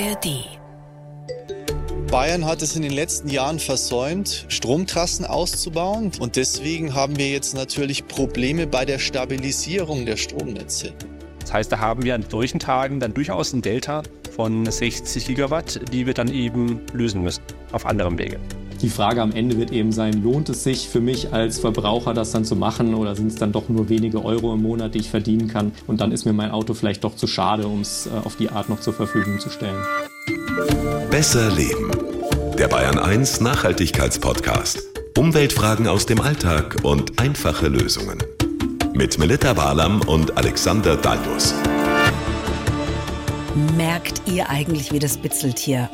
ARD. Bayern hat es in den letzten Jahren versäumt, Stromtrassen auszubauen. Und deswegen haben wir jetzt natürlich Probleme bei der Stabilisierung der Stromnetze. Das heißt, da haben wir an solchen Tagen dann durchaus ein Delta von 60 Gigawatt, die wir dann eben lösen müssen auf anderem Wege. Die Frage am Ende wird eben sein, lohnt es sich für mich als Verbraucher das dann zu machen oder sind es dann doch nur wenige Euro im Monat, die ich verdienen kann und dann ist mir mein Auto vielleicht doch zu schade, um es äh, auf die Art noch zur Verfügung zu stellen. Besser Leben. Der Bayern 1 Nachhaltigkeitspodcast. Umweltfragen aus dem Alltag und einfache Lösungen. Mit Melita Walam und Alexander Dalmus. Merkt ihr eigentlich, wie das bitzelt hier?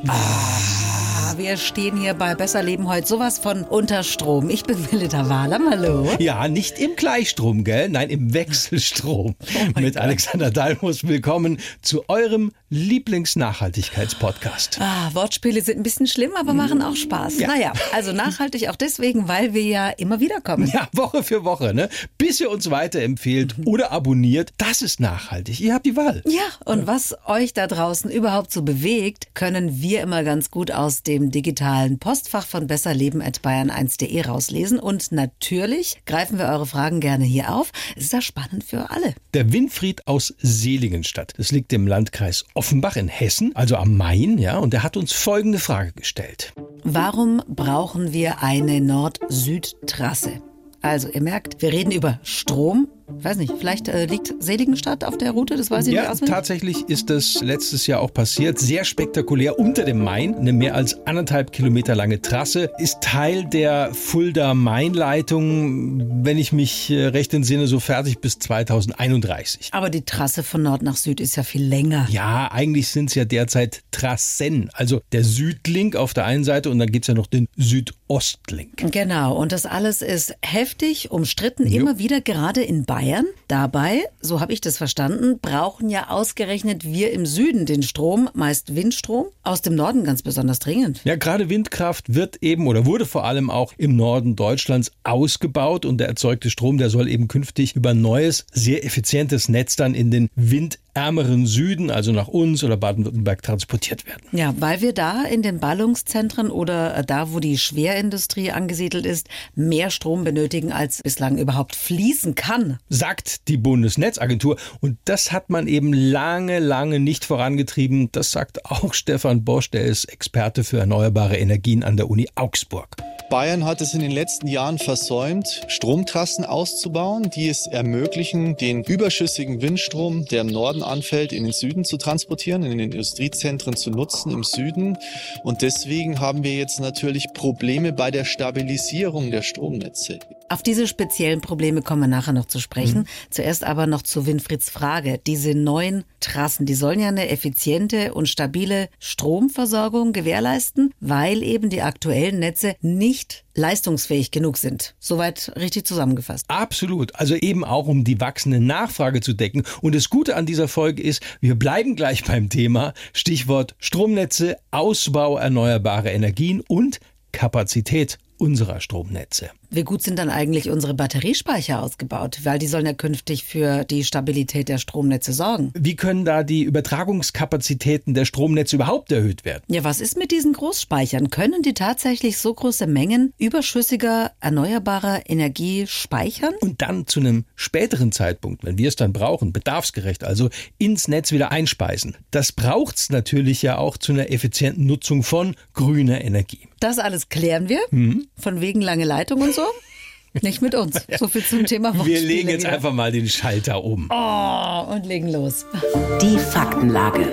Wir stehen hier bei Besser Leben heute sowas von unter Strom. Ich bin Melita Wahlam, hallo. Ja, nicht im Gleichstrom, gell? Nein, im Wechselstrom. Mit Alexander Dalmus. Willkommen zu eurem Lieblingsnachhaltigkeitspodcast. Ah, Wortspiele sind ein bisschen schlimm, aber machen auch Spaß. Ja. Naja, also nachhaltig auch deswegen, weil wir ja immer wieder kommen. Ja, Woche für Woche, ne? Bis ihr uns weiterempfehlt oder abonniert, das ist nachhaltig. Ihr habt die Wahl. Ja, und was euch da draußen überhaupt so bewegt, können wir immer ganz gut aus dem digitalen Postfach von besserleben.bayern1.de rauslesen. Und natürlich greifen wir eure Fragen gerne hier auf. Es ist ja spannend für alle. Der Winfried aus Seligenstadt. Das liegt im Landkreis Offenbach in Hessen, also am Main, ja, und er hat uns folgende Frage gestellt. Warum brauchen wir eine Nord-Süd-Trasse? Also, ihr merkt, wir reden über Strom. Weiß nicht, vielleicht äh, liegt Seligenstadt auf der Route, das weiß ich nicht Ja, auswendig. tatsächlich ist das letztes Jahr auch passiert. Sehr spektakulär unter dem Main. Eine mehr als anderthalb Kilometer lange Trasse. Ist Teil der Fulda-Main-Leitung, wenn ich mich äh, recht entsinne, so fertig bis 2031. Aber die Trasse von Nord nach Süd ist ja viel länger. Ja, eigentlich sind es ja derzeit Trassen. Also der Südlink auf der einen Seite und dann gibt's ja noch den Südostlink. Genau, und das alles ist heftig, umstritten, immer wieder gerade in Bayern. Dabei, so habe ich das verstanden, brauchen ja ausgerechnet wir im Süden den Strom, meist Windstrom, aus dem Norden ganz besonders dringend. Ja, gerade Windkraft wird eben oder wurde vor allem auch im Norden Deutschlands ausgebaut und der erzeugte Strom, der soll eben künftig über ein neues, sehr effizientes Netz dann in den windärmeren Süden, also nach uns oder Baden-Württemberg transportiert werden. Ja, weil wir da in den Ballungszentren oder äh, da, wo die Schwerindustrie angesiedelt ist, mehr Strom benötigen, als bislang überhaupt fließen kann. Sagt die Bundesnetzagentur. Und das hat man eben lange, lange nicht vorangetrieben. Das sagt auch Stefan Bosch, der ist Experte für erneuerbare Energien an der Uni Augsburg. Bayern hat es in den letzten Jahren versäumt, Stromtrassen auszubauen, die es ermöglichen, den überschüssigen Windstrom, der im Norden anfällt, in den Süden zu transportieren, in den Industriezentren zu nutzen im Süden. Und deswegen haben wir jetzt natürlich Probleme bei der Stabilisierung der Stromnetze. Auf diese speziellen Probleme kommen wir nachher noch zu sprechen. Zuerst aber noch zu Winfrieds Frage. Diese neuen Trassen, die sollen ja eine effiziente und stabile Stromversorgung gewährleisten, weil eben die aktuellen Netze nicht leistungsfähig genug sind. Soweit richtig zusammengefasst. Absolut. Also eben auch, um die wachsende Nachfrage zu decken. Und das Gute an dieser Folge ist, wir bleiben gleich beim Thema. Stichwort Stromnetze, Ausbau erneuerbarer Energien und Kapazität unserer Stromnetze. Wie gut sind dann eigentlich unsere Batteriespeicher ausgebaut? Weil die sollen ja künftig für die Stabilität der Stromnetze sorgen. Wie können da die Übertragungskapazitäten der Stromnetze überhaupt erhöht werden? Ja, was ist mit diesen Großspeichern? Können die tatsächlich so große Mengen überschüssiger erneuerbarer Energie speichern? Und dann zu einem späteren Zeitpunkt, wenn wir es dann brauchen, bedarfsgerecht, also ins Netz wieder einspeisen. Das braucht's natürlich ja auch zu einer effizienten Nutzung von grüner Energie. Das alles klären wir. Mhm. Von wegen lange Leitung und so. Nicht mit uns. So viel zum Thema Wir Wortspiele legen jetzt wieder. einfach mal den Schalter um. Oh, und legen los. Die Faktenlage.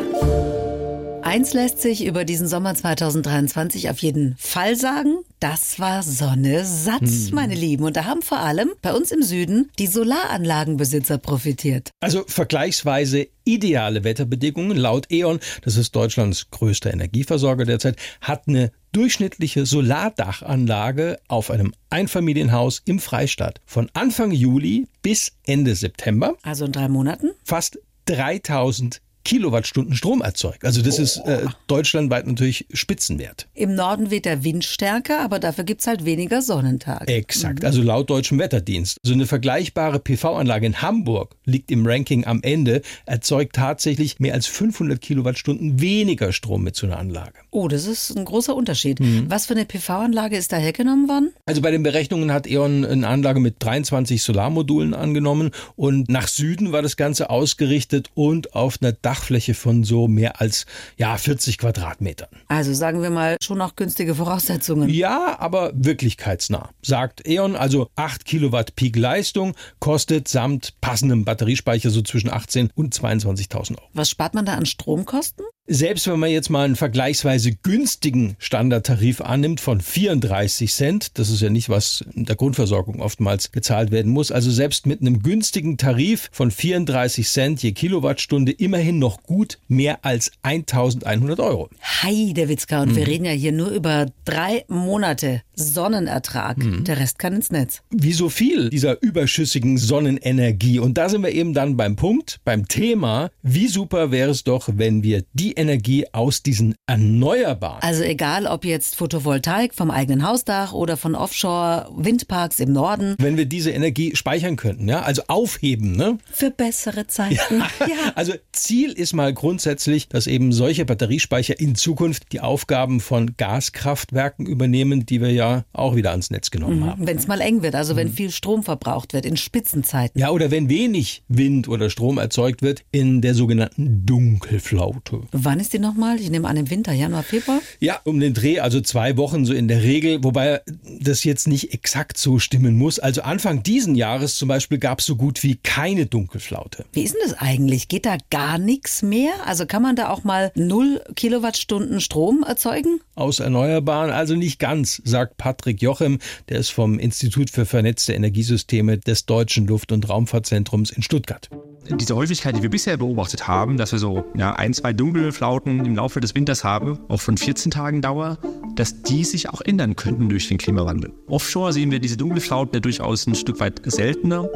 Eins lässt sich über diesen Sommer 2023 auf jeden Fall sagen. Das war Sonne satt, meine Lieben. Und da haben vor allem bei uns im Süden die Solaranlagenbesitzer profitiert. Also vergleichsweise ideale Wetterbedingungen laut E.ON, das ist Deutschlands größter Energieversorger derzeit, hat eine durchschnittliche Solardachanlage auf einem Einfamilienhaus im Freistaat von Anfang Juli bis Ende September Also in drei Monaten. fast 3000 Kilowattstunden Strom erzeugt. Also das oh. ist äh, deutschlandweit natürlich Spitzenwert. Im Norden weht der Wind stärker, aber dafür gibt es halt weniger Sonnentage. Exakt, mhm. also laut deutschem Wetterdienst. So eine vergleichbare PV-Anlage in Hamburg liegt im Ranking am Ende, erzeugt tatsächlich mehr als 500 Kilowattstunden weniger Strom mit so einer Anlage. Oh, das ist ein großer Unterschied. Mhm. Was für eine PV-Anlage ist da hergenommen worden? Also bei den Berechnungen hat E.ON eine Anlage mit 23 Solarmodulen angenommen und nach Süden war das Ganze ausgerichtet und auf einer Dachfläche von so mehr als ja, 40 Quadratmetern. Also sagen wir mal schon noch günstige Voraussetzungen. Ja, aber wirklichkeitsnah. Sagt E.ON, also 8 Kilowatt Peak Leistung kostet samt passendem Batteriespeicher so zwischen 18 und 22.000 Euro. Was spart man da an Stromkosten? Selbst wenn man jetzt mal einen vergleichsweise günstigen Standardtarif annimmt von 34 Cent, das ist ja nicht, was in der Grundversorgung oftmals gezahlt werden muss, also selbst mit einem günstigen Tarif von 34 Cent je Kilowattstunde immerhin noch gut mehr als 1100 Euro. Heidewitzka, und mhm. wir reden ja hier nur über drei Monate Sonnenertrag. Mhm. Der Rest kann ins Netz. Wie so viel dieser überschüssigen Sonnenenergie. Und da sind wir eben dann beim Punkt, beim Thema, wie super wäre es doch, wenn wir die Energie aus diesen Erneuerbaren. Also egal, ob jetzt Photovoltaik vom eigenen Hausdach oder von Offshore-Windparks im Norden. Wenn wir diese Energie speichern könnten, ja, also aufheben, ne? Für bessere Zeiten. Ja. ja. Also Ziel ist mal grundsätzlich, dass eben solche Batteriespeicher in Zukunft die Aufgaben von Gaskraftwerken übernehmen, die wir ja auch wieder ans Netz genommen mhm. haben. Wenn es mal eng wird, also wenn mhm. viel Strom verbraucht wird in Spitzenzeiten. Ja, oder wenn wenig Wind oder Strom erzeugt wird in der sogenannten Dunkelflaute. Wann ist die nochmal? Ich nehme an im Winter, Januar, Februar? Ja, um den Dreh, also zwei Wochen so in der Regel, wobei das jetzt nicht exakt so stimmen muss. Also Anfang diesen Jahres zum Beispiel gab es so gut wie keine Dunkelflaute. Wie ist denn das eigentlich? Geht da gar nichts mehr? Also kann man da auch mal null Kilowattstunden Strom erzeugen? Aus Erneuerbaren, also nicht ganz, sagt Patrick Jochem, der ist vom Institut für vernetzte Energiesysteme des Deutschen Luft- und Raumfahrtzentrums in Stuttgart diese Häufigkeit, die wir bisher beobachtet haben, dass wir so ja, ein, zwei Dunkelflauten im Laufe des Winters haben, auch von 14 Tagen Dauer, dass die sich auch ändern könnten durch den Klimawandel. Offshore sehen wir diese Dunkelflauten ja durchaus ein Stück weit seltener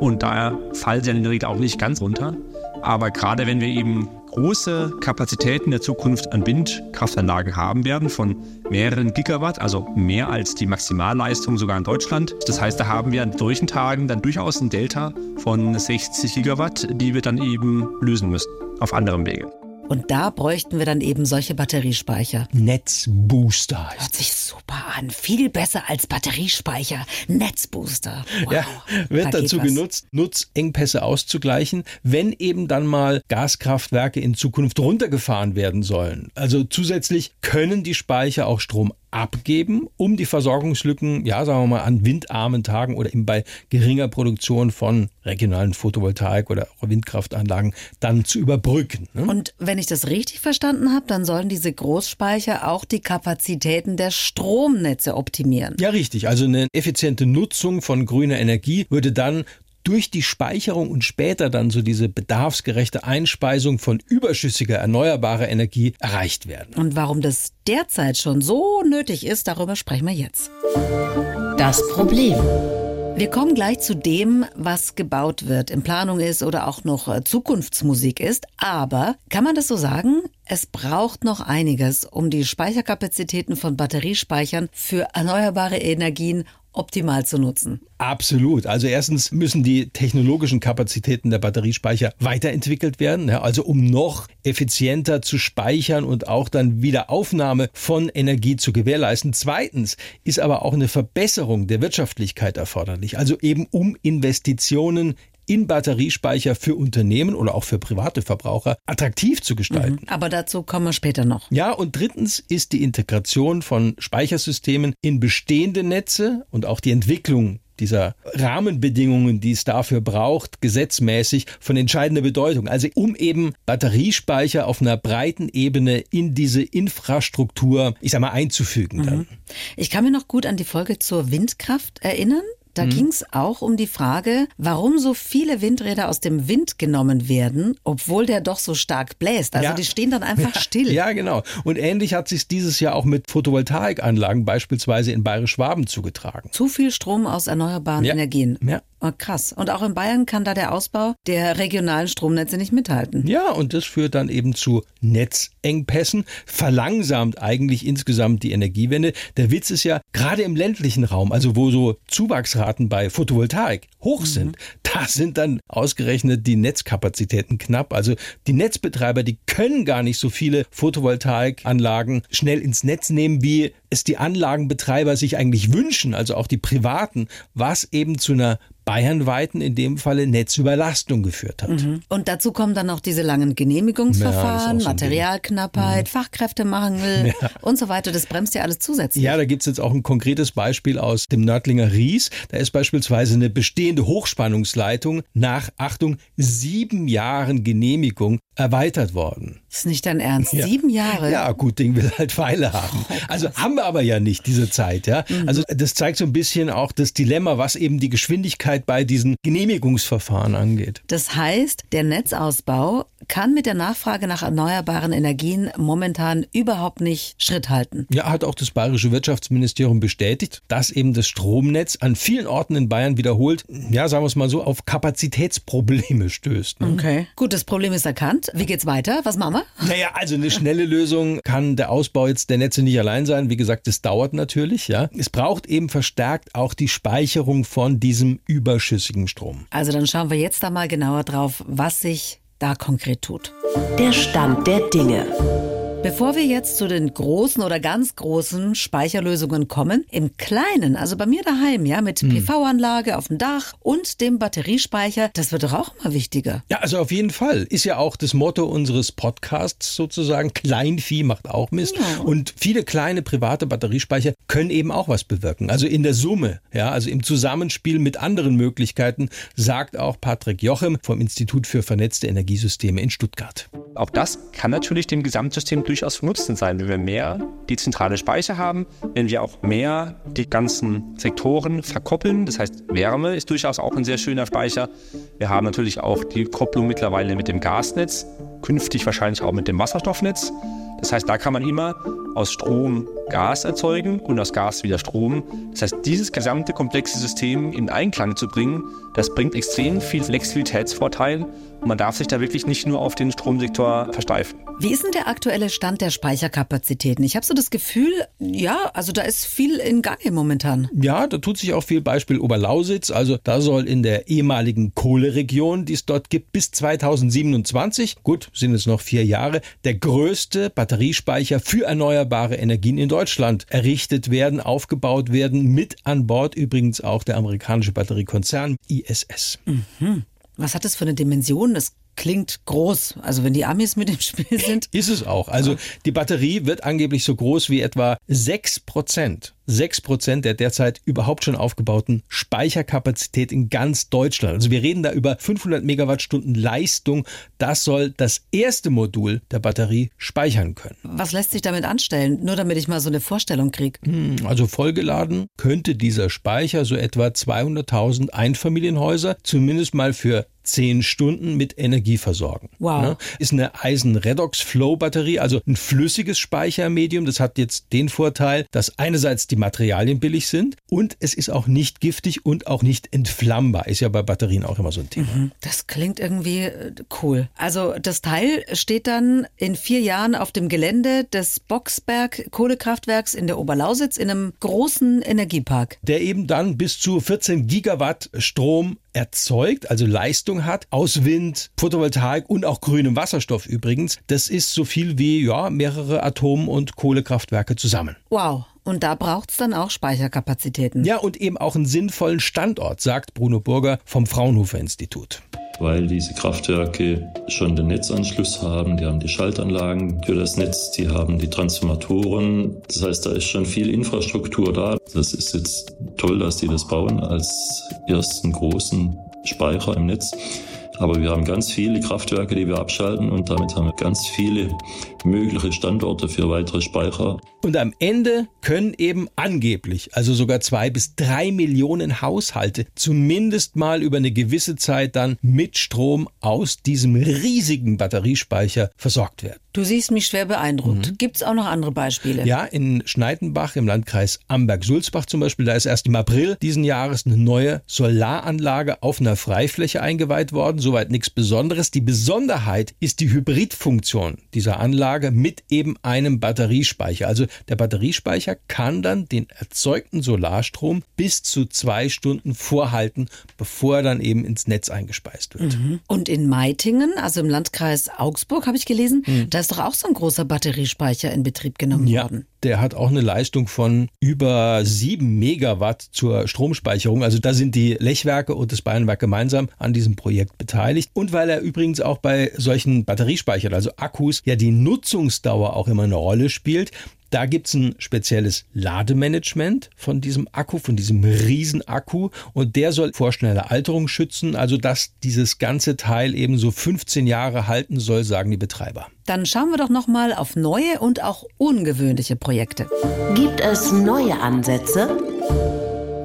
und daher fallen sie in der Regel auch nicht ganz runter. Aber gerade wenn wir eben große Kapazitäten der Zukunft an Windkraftanlagen haben werden von mehreren Gigawatt, also mehr als die Maximalleistung sogar in Deutschland. Das heißt, da haben wir an solchen Tagen dann durchaus ein Delta von 60 Gigawatt, die wir dann eben lösen müssen auf anderem Wege. Und da bräuchten wir dann eben solche Batteriespeicher. Netzbooster. Hört sich super an. Viel besser als Batteriespeicher. Netzbooster. Wow. Ja, wird da dazu genutzt, Nutzengpässe auszugleichen, wenn eben dann mal Gaskraftwerke in Zukunft runtergefahren werden sollen. Also zusätzlich können die Speicher auch Strom abgeben, um die Versorgungslücken, ja, sagen wir mal, an windarmen Tagen oder eben bei geringer Produktion von regionalen Photovoltaik- oder Windkraftanlagen dann zu überbrücken. Ne? Und wenn ich das richtig verstanden habe, dann sollen diese Großspeicher auch die Kapazitäten der Stromnetze optimieren. Ja, richtig. Also eine effiziente Nutzung von grüner Energie würde dann durch die Speicherung und später dann so diese bedarfsgerechte Einspeisung von überschüssiger erneuerbarer Energie erreicht werden. Und warum das derzeit schon so nötig ist, darüber sprechen wir jetzt. Das Problem. Wir kommen gleich zu dem, was gebaut wird, in Planung ist oder auch noch äh, Zukunftsmusik ist. Aber kann man das so sagen? Es braucht noch einiges, um die Speicherkapazitäten von Batteriespeichern für erneuerbare Energien optimal zu nutzen. Absolut. Also erstens müssen die technologischen Kapazitäten der Batteriespeicher weiterentwickelt werden, also um noch effizienter zu speichern und auch dann Wiederaufnahme von Energie zu gewährleisten. Zweitens ist aber auch eine Verbesserung der Wirtschaftlichkeit erforderlich, also eben um Investitionen in Batteriespeicher für Unternehmen oder auch für private Verbraucher attraktiv zu gestalten. Mhm. Aber dazu kommen wir später noch. Ja, und drittens ist die Integration von Speichersystemen in bestehende Netze und auch die Entwicklung dieser Rahmenbedingungen, die es dafür braucht, gesetzmäßig von entscheidender Bedeutung. Also um eben Batteriespeicher auf einer breiten Ebene in diese Infrastruktur, ich sag mal, einzufügen. Dann. Mhm. Ich kann mir noch gut an die Folge zur Windkraft erinnern. Da mhm. ging es auch um die Frage, warum so viele Windräder aus dem Wind genommen werden, obwohl der doch so stark bläst. Also ja. die stehen dann einfach ja. still. Ja, genau. Und ähnlich hat sich dieses Jahr auch mit Photovoltaikanlagen beispielsweise in Bayerisch-Schwaben zugetragen. Zu viel Strom aus erneuerbaren ja. Energien. Ja. Oh, krass. Und auch in Bayern kann da der Ausbau der regionalen Stromnetze nicht mithalten. Ja, und das führt dann eben zu Netzengpässen, verlangsamt eigentlich insgesamt die Energiewende. Der Witz ist ja, gerade im ländlichen Raum, also wo so Zuwachsraten bei Photovoltaik hoch Mhm. sind, da sind dann ausgerechnet die Netzkapazitäten knapp. Also die Netzbetreiber, die können gar nicht so viele Photovoltaikanlagen schnell ins Netz nehmen, wie es die Anlagenbetreiber sich eigentlich wünschen, also auch die privaten, was eben zu einer bayernweiten, in dem Falle Netzüberlastung geführt hat. Und dazu kommen dann noch diese langen Genehmigungsverfahren, Ja, so. Materialknappheit, Fachkräftemangel und so weiter. Das bremst ja alles zusätzlich. Ja, da gibt's jetzt auch ein konkretes Beispiel aus dem Nördlinger Ries. Da ist beispielsweise eine bestehende Hochspannungsleitung nach, Achtung, sieben Jahren Genehmigung erweitert worden. Das ist nicht dein Ernst. Sieben Jahre. Ja, gut Ding will halt Pfeile haben. Also haben wir aber ja nicht diese Zeit, ja. Also das zeigt so ein bisschen auch das Dilemma, was eben die Geschwindigkeit bei diesen Genehmigungsverfahren angeht. Das heißt, der Netzausbau kann mit der Nachfrage nach erneuerbaren Energien momentan überhaupt nicht Schritt halten. Ja, hat auch das bayerische Wirtschaftsministerium bestätigt, dass eben das Stromnetz an vielen Orten in Bayern wiederholt, ja, sagen wir es mal so, auf Kapazitätsprobleme stößt. ne? Okay. Gut, das Problem ist erkannt. Wie geht's weiter? Was machen wir? Naja, also eine schnelle Lösung kann der Ausbau jetzt der Netze nicht allein sein. Wie gesagt, das dauert natürlich, ja. Es braucht eben verstärkt auch die Speicherung von diesem überschüssigen Strom. Also dann schauen wir jetzt da mal genauer drauf, was sich da konkret tut. Der Stand der Dinge. Bevor wir jetzt zu den großen oder ganz großen Speicherlösungen kommen, im Kleinen, also bei mir daheim, ja, mit PV-Anlage auf dem Dach und dem Batteriespeicher, das wird doch auch immer wichtiger. Ja, also auf jeden Fall. Ist ja auch das Motto unseres Podcasts sozusagen. Kleinvieh macht auch Mist. Und viele kleine private Batteriespeicher können eben auch was bewirken. Also in der Summe, ja, also im Zusammenspiel mit anderen Möglichkeiten, sagt auch Patrick Jochem vom Institut für vernetzte Energiesysteme in Stuttgart. Auch das kann natürlich dem Gesamtsystem durchaus von Nutzen sein, wenn wir mehr dezentrale Speicher haben, wenn wir auch mehr die ganzen Sektoren verkoppeln. Das heißt, Wärme ist durchaus auch ein sehr schöner Speicher. Wir haben natürlich auch die Kopplung mittlerweile mit dem Gasnetz, künftig wahrscheinlich auch mit dem Wasserstoffnetz. Das heißt, da kann man immer aus Strom Gas erzeugen und aus Gas wieder Strom. Das heißt, dieses gesamte komplexe System in Einklang zu bringen, das bringt extrem viel Flexibilitätsvorteil und man darf sich da wirklich nicht nur auf den Stromsektor versteifen. Wie ist denn der aktuelle Stand der Speicherkapazitäten? Ich habe so das Gefühl, ja, also da ist viel in Gange momentan. Ja, da tut sich auch viel. Beispiel Oberlausitz. Also da soll in der ehemaligen Kohleregion, die es dort gibt, bis 2027, gut, sind es noch vier Jahre, der größte Batteriespeicher für erneuerbare Energien in Deutschland errichtet werden, aufgebaut werden. Mit an Bord übrigens auch der amerikanische Batteriekonzern ISS. Was hat das für eine Dimension? Das klingt groß. Also wenn die Amis mit im Spiel sind. Ist es auch. Also die Batterie wird angeblich so groß wie etwa 6 Prozent. 6 Prozent der derzeit überhaupt schon aufgebauten Speicherkapazität in ganz Deutschland. Also wir reden da über 500 Megawattstunden Leistung. Das soll das erste Modul der Batterie speichern können. Was lässt sich damit anstellen? Nur damit ich mal so eine Vorstellung kriege. Also vollgeladen könnte dieser Speicher so etwa 200.000 Einfamilienhäuser zumindest mal für 10 Stunden mit Energie versorgen. Wow. Ne? Ist eine Eisen-Redox-Flow-Batterie, also ein flüssiges Speichermedium. Das hat jetzt den Vorteil, dass einerseits die Materialien billig sind und es ist auch nicht giftig und auch nicht entflammbar. Ist ja bei Batterien auch immer so ein Thema. Das klingt irgendwie äh, cool. Also das Teil steht dann in vier Jahren auf dem Gelände des Boxberg Kohlekraftwerks in der Oberlausitz in einem großen Energiepark. Der eben dann bis zu 14 Gigawatt Strom erzeugt, also Leistung hat, aus Wind, Photovoltaik und auch grünem Wasserstoff übrigens. Das ist so viel wie ja, mehrere Atom- und Kohlekraftwerke zusammen. Wow. Und da braucht's dann auch Speicherkapazitäten. Ja, und eben auch einen sinnvollen Standort, sagt Bruno Burger vom Fraunhofer Institut. Weil diese Kraftwerke schon den Netzanschluss haben, die haben die Schaltanlagen für das Netz, die haben die Transformatoren. Das heißt, da ist schon viel Infrastruktur da. Das ist jetzt toll, dass die das bauen als ersten großen Speicher im Netz. Aber wir haben ganz viele Kraftwerke, die wir abschalten und damit haben wir ganz viele mögliche Standorte für weitere Speicher. Und am Ende können eben angeblich, also sogar zwei bis drei Millionen Haushalte, zumindest mal über eine gewisse Zeit dann mit Strom aus diesem riesigen Batteriespeicher versorgt werden. Du siehst mich schwer beeindruckt. Mhm. Gibt es auch noch andere Beispiele? Ja, in Schneidenbach im Landkreis Amberg-Sulzbach zum Beispiel, da ist erst im April diesen Jahres eine neue Solaranlage auf einer Freifläche eingeweiht worden. Soweit nichts Besonderes. Die Besonderheit ist die Hybridfunktion dieser Anlage mit eben einem Batteriespeicher. Also der Batteriespeicher kann dann den erzeugten Solarstrom bis zu zwei Stunden vorhalten, bevor er dann eben ins Netz eingespeist wird. Mhm. Und in Meitingen, also im Landkreis Augsburg, habe ich gelesen, mhm. da ist doch auch so ein großer Batteriespeicher in Betrieb genommen ja, worden. Der hat auch eine Leistung von über sieben Megawatt zur Stromspeicherung. Also da sind die Lechwerke und das Bayernwerk gemeinsam an diesem Projekt beteiligt. Und weil er übrigens auch bei solchen Batteriespeichern, also Akkus, ja die Nutzungsdauer auch immer eine Rolle spielt, da gibt es ein spezielles Lademanagement von diesem Akku, von diesem Riesenakku und der soll vor schneller Alterung schützen, also dass dieses ganze Teil eben so 15 Jahre halten soll, sagen die Betreiber. Dann schauen wir doch noch mal auf neue und auch ungewöhnliche Projekte. Gibt es neue Ansätze?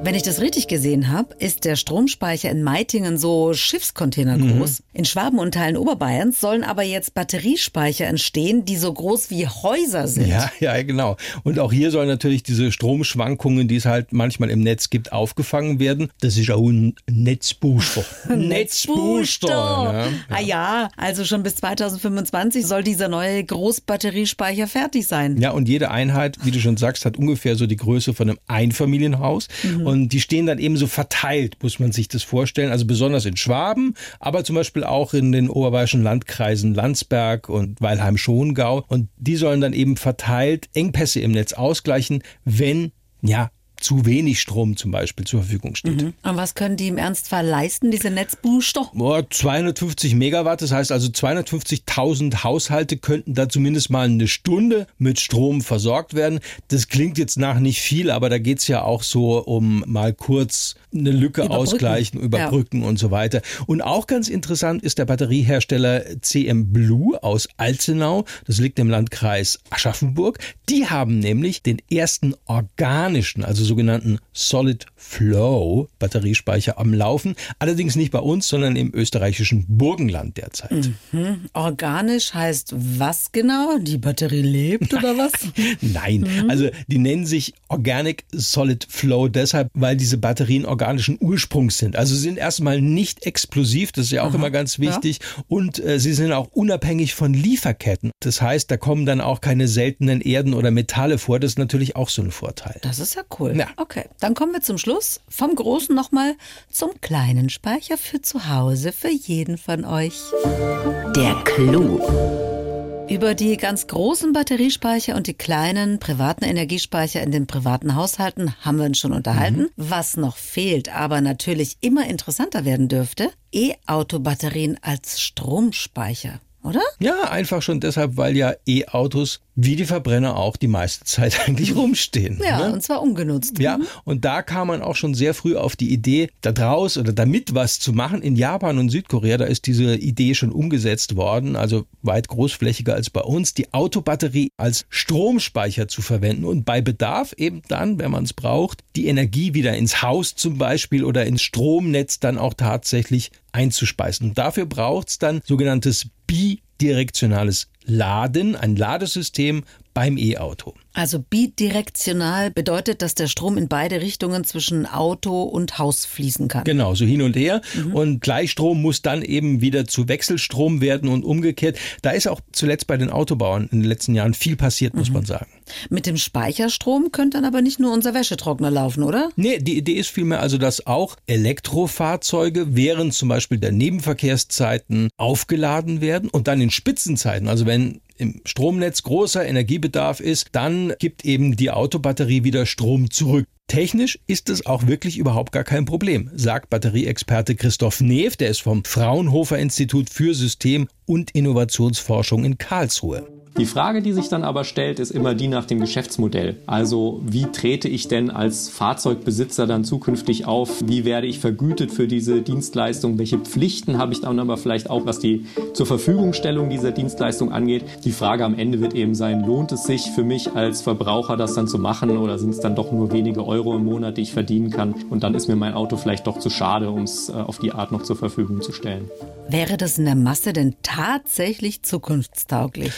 Wenn ich das richtig gesehen habe, ist der Stromspeicher in Meitingen so Schiffscontainer mhm. groß. Mhm. In Schwaben und Teilen Oberbayerns sollen aber jetzt Batteriespeicher entstehen, die so groß wie Häuser sind. Ja, ja, genau. Und auch hier sollen natürlich diese Stromschwankungen, die es halt manchmal im Netz gibt, aufgefangen werden. Das ist auch ein Netzbooster. Netzbooster. Ja, ja. Ah ja, also schon bis 2025 soll dieser neue Großbatteriespeicher fertig sein. Ja, und jede Einheit, wie du schon sagst, hat ungefähr so die Größe von einem Einfamilienhaus. Mhm. Und die stehen dann eben so verteilt, muss man sich das vorstellen. Also besonders in Schwaben, aber zum Beispiel auch in den oberbayerischen Landkreisen Landsberg und Weilheim-Schongau. Und die sollen dann eben verteilt Engpässe im Netz ausgleichen, wenn ja zu wenig Strom zum Beispiel zur Verfügung steht. Mhm. Und was können die im Ernstfall leisten, diese Netzbooster? Oh, 250 Megawatt, das heißt also 250.000 Haushalte könnten da zumindest mal eine Stunde mit Strom versorgt werden. Das klingt jetzt nach nicht viel, aber da geht es ja auch so um mal kurz eine Lücke überbrücken. ausgleichen, überbrücken ja. und so weiter. Und auch ganz interessant ist der Batteriehersteller CM Blue aus Alzenau. Das liegt im Landkreis Aschaffenburg. Die haben nämlich den ersten organischen, also sogenannten Solid Flow Batteriespeicher am Laufen. Allerdings nicht bei uns, sondern im österreichischen Burgenland derzeit. Mhm. Organisch heißt was genau? Die Batterie lebt oder was? Nein, mhm. also die nennen sich Organic Solid Flow deshalb, weil diese Batterien organischen Ursprungs sind. Also sie sind erstmal nicht explosiv, das ist ja auch Aha. immer ganz wichtig. Ja. Und äh, sie sind auch unabhängig von Lieferketten. Das heißt, da kommen dann auch keine seltenen Erden oder Metalle vor. Das ist natürlich auch so ein Vorteil. Das ist ja cool. Ja. Okay, dann kommen wir zum Schluss. Vom großen nochmal zum kleinen Speicher für zu Hause, für jeden von euch. Der Clou. Über die ganz großen Batteriespeicher und die kleinen privaten Energiespeicher in den privaten Haushalten haben wir uns schon unterhalten. Mhm. Was noch fehlt, aber natürlich immer interessanter werden dürfte, E-Auto-Batterien als Stromspeicher oder? Ja, einfach schon deshalb, weil ja E-Autos wie die Verbrenner auch die meiste Zeit eigentlich rumstehen. Ja, ne? und zwar ungenutzt. Ja, mhm. und da kam man auch schon sehr früh auf die Idee, da draus oder damit was zu machen. In Japan und Südkorea, da ist diese Idee schon umgesetzt worden, also weit großflächiger als bei uns, die Autobatterie als Stromspeicher zu verwenden und bei Bedarf eben dann, wenn man es braucht, die Energie wieder ins Haus zum Beispiel oder ins Stromnetz dann auch tatsächlich einzuspeisen. Und dafür braucht es dann sogenanntes bidirektionales Laden, ein Ladesystem beim E-Auto. Also bidirektional bedeutet, dass der Strom in beide Richtungen zwischen Auto und Haus fließen kann. Genau, so hin und her. Mhm. Und Gleichstrom muss dann eben wieder zu Wechselstrom werden und umgekehrt. Da ist auch zuletzt bei den Autobauern in den letzten Jahren viel passiert, muss mhm. man sagen. Mit dem Speicherstrom könnte dann aber nicht nur unser Wäschetrockner laufen, oder? Nee, die Idee ist vielmehr also, dass auch Elektrofahrzeuge während zum Beispiel der Nebenverkehrszeiten aufgeladen werden und dann in Spitzenzeiten, also wenn im Stromnetz großer Energiebedarf ist, dann gibt eben die Autobatterie wieder Strom zurück. Technisch ist es auch wirklich überhaupt gar kein Problem, sagt Batterieexperte Christoph Neef, der ist vom Fraunhofer Institut für System- und Innovationsforschung in Karlsruhe. Die Frage, die sich dann aber stellt, ist immer die nach dem Geschäftsmodell. Also wie trete ich denn als Fahrzeugbesitzer dann zukünftig auf? Wie werde ich vergütet für diese Dienstleistung? Welche Pflichten habe ich dann aber vielleicht auch, was die zur Verfügungstellung dieser Dienstleistung angeht? Die Frage am Ende wird eben sein, lohnt es sich für mich als Verbraucher das dann zu machen oder sind es dann doch nur wenige Euro im Monat, die ich verdienen kann? Und dann ist mir mein Auto vielleicht doch zu schade, um es äh, auf die Art noch zur Verfügung zu stellen. Wäre das in der Masse denn tatsächlich zukunftstauglich?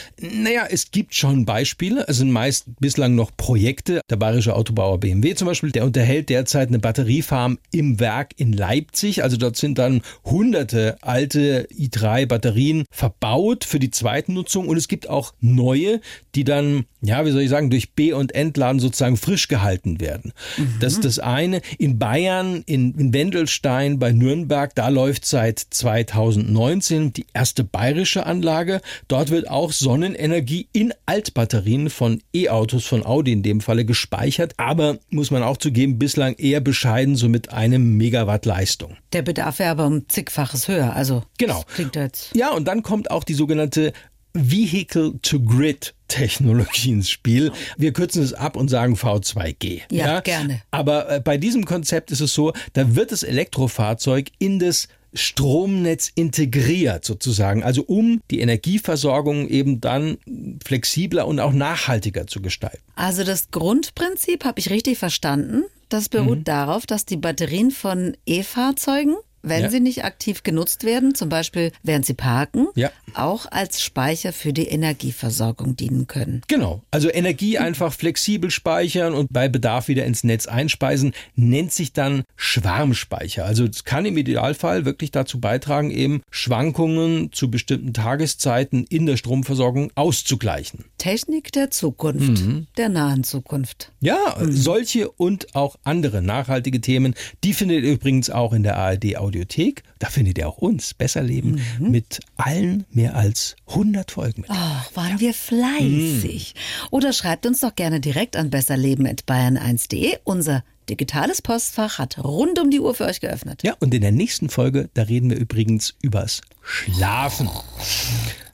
Naja, es gibt schon Beispiele. Es sind meist bislang noch Projekte. Der bayerische Autobauer BMW zum Beispiel, der unterhält derzeit eine Batteriefarm im Werk in Leipzig. Also dort sind dann hunderte alte i3-Batterien verbaut für die Zweitnutzung. Und es gibt auch neue, die dann, ja, wie soll ich sagen, durch B- und Entladen sozusagen frisch gehalten werden. Mhm. Das ist das eine. In Bayern, in, in Wendelstein bei Nürnberg, da läuft seit 2019 die erste bayerische Anlage. Dort wird auch Sonnenenergie in Altbatterien von E-Autos von Audi in dem Falle gespeichert. Aber muss man auch zugeben, bislang eher bescheiden, so mit einem Megawatt Leistung. Der Bedarf wäre aber um zigfaches höher. Also genau. klingt jetzt. Ja, und dann kommt auch die sogenannte Vehicle-to-Grid Technologie ins Spiel. Wir kürzen es ab und sagen V2G. Ja, ja? gerne. Aber äh, bei diesem Konzept ist es so, da wird das Elektrofahrzeug in das Stromnetz integriert sozusagen, also um die Energieversorgung eben dann flexibler und auch nachhaltiger zu gestalten. Also das Grundprinzip habe ich richtig verstanden. Das beruht mhm. darauf, dass die Batterien von E-Fahrzeugen wenn ja. sie nicht aktiv genutzt werden, zum Beispiel während sie parken, ja. auch als Speicher für die Energieversorgung dienen können. Genau, also Energie einfach flexibel speichern und bei Bedarf wieder ins Netz einspeisen, nennt sich dann Schwarmspeicher. Also es kann im Idealfall wirklich dazu beitragen, eben Schwankungen zu bestimmten Tageszeiten in der Stromversorgung auszugleichen. Technik der Zukunft, mhm. der nahen Zukunft. Ja, mhm. solche und auch andere nachhaltige Themen, die findet ihr übrigens auch in der ARD Audio Audiothek. Da findet ihr auch uns, Besser Leben, mhm. mit allen mehr als 100 Folgen. Ach, waren ja. wir fleißig. Mhm. Oder schreibt uns doch gerne direkt an besserleben.bayern1.de. Unser digitales Postfach hat rund um die Uhr für euch geöffnet. Ja, und in der nächsten Folge, da reden wir übrigens übers Schlafen.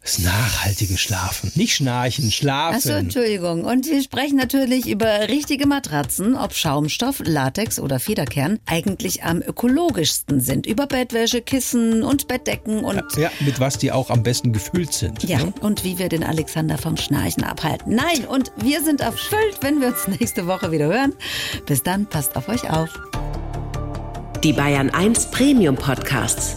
Das nachhaltige Schlafen. Nicht schnarchen, schlafen. Achso, Entschuldigung. Und wir sprechen natürlich über richtige Matratzen, ob Schaumstoff, Latex oder Federkern eigentlich am ökologischsten sind. Über Bettwäsche, Kissen und Bettdecken und. Ja, mit was die auch am besten gefüllt sind. Ja, ne? und wie wir den Alexander vom Schnarchen abhalten. Nein, und wir sind erfüllt, wenn wir uns nächste Woche wieder hören. Bis dann, passt auf euch auf. Die Bayern 1 Premium Podcasts.